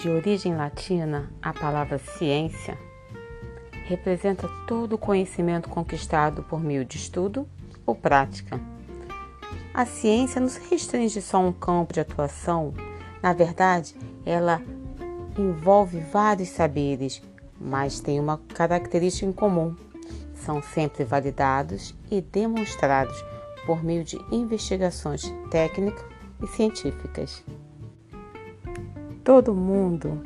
De origem latina, a palavra ciência representa todo o conhecimento conquistado por meio de estudo ou prática. A ciência não se restringe só a um campo de atuação, na verdade, ela envolve vários saberes, mas tem uma característica em comum: são sempre validados e demonstrados por meio de investigações técnicas e científicas. Todo mundo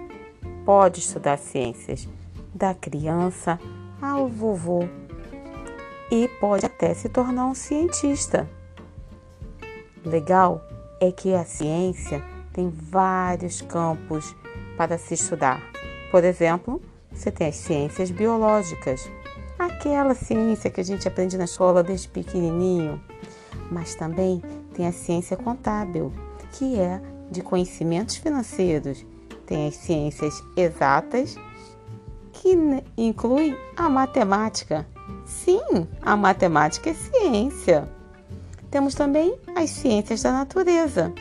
pode estudar ciências, da criança ao vovô, e pode até se tornar um cientista. Legal é que a ciência tem vários campos para se estudar. Por exemplo, você tem as ciências biológicas, aquela ciência que a gente aprende na escola desde pequenininho, mas também tem a ciência contábil, que é de conhecimentos financeiros. Tem as ciências exatas, que inclui a matemática. Sim, a matemática é ciência. Temos também as ciências da natureza.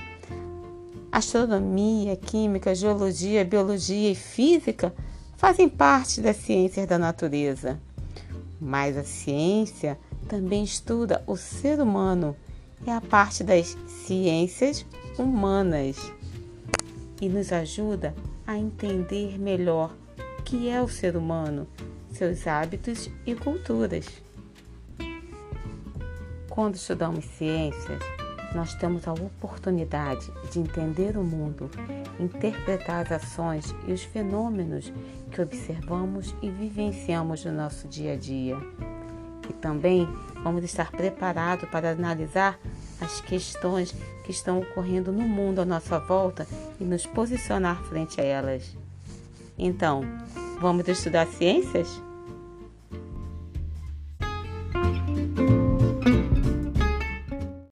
Astronomia, química, geologia, biologia e física fazem parte das ciências da natureza. Mas a ciência também estuda o ser humano, é a parte das ciências humanas e nos ajuda a entender melhor o que é o ser humano, seus hábitos e culturas. Quando estudamos ciências, nós temos a oportunidade de entender o mundo, interpretar as ações e os fenômenos que observamos e vivenciamos no nosso dia a dia. E também vamos estar preparados para analisar as questões que estão ocorrendo no mundo à nossa volta e nos posicionar frente a elas. Então, vamos estudar ciências?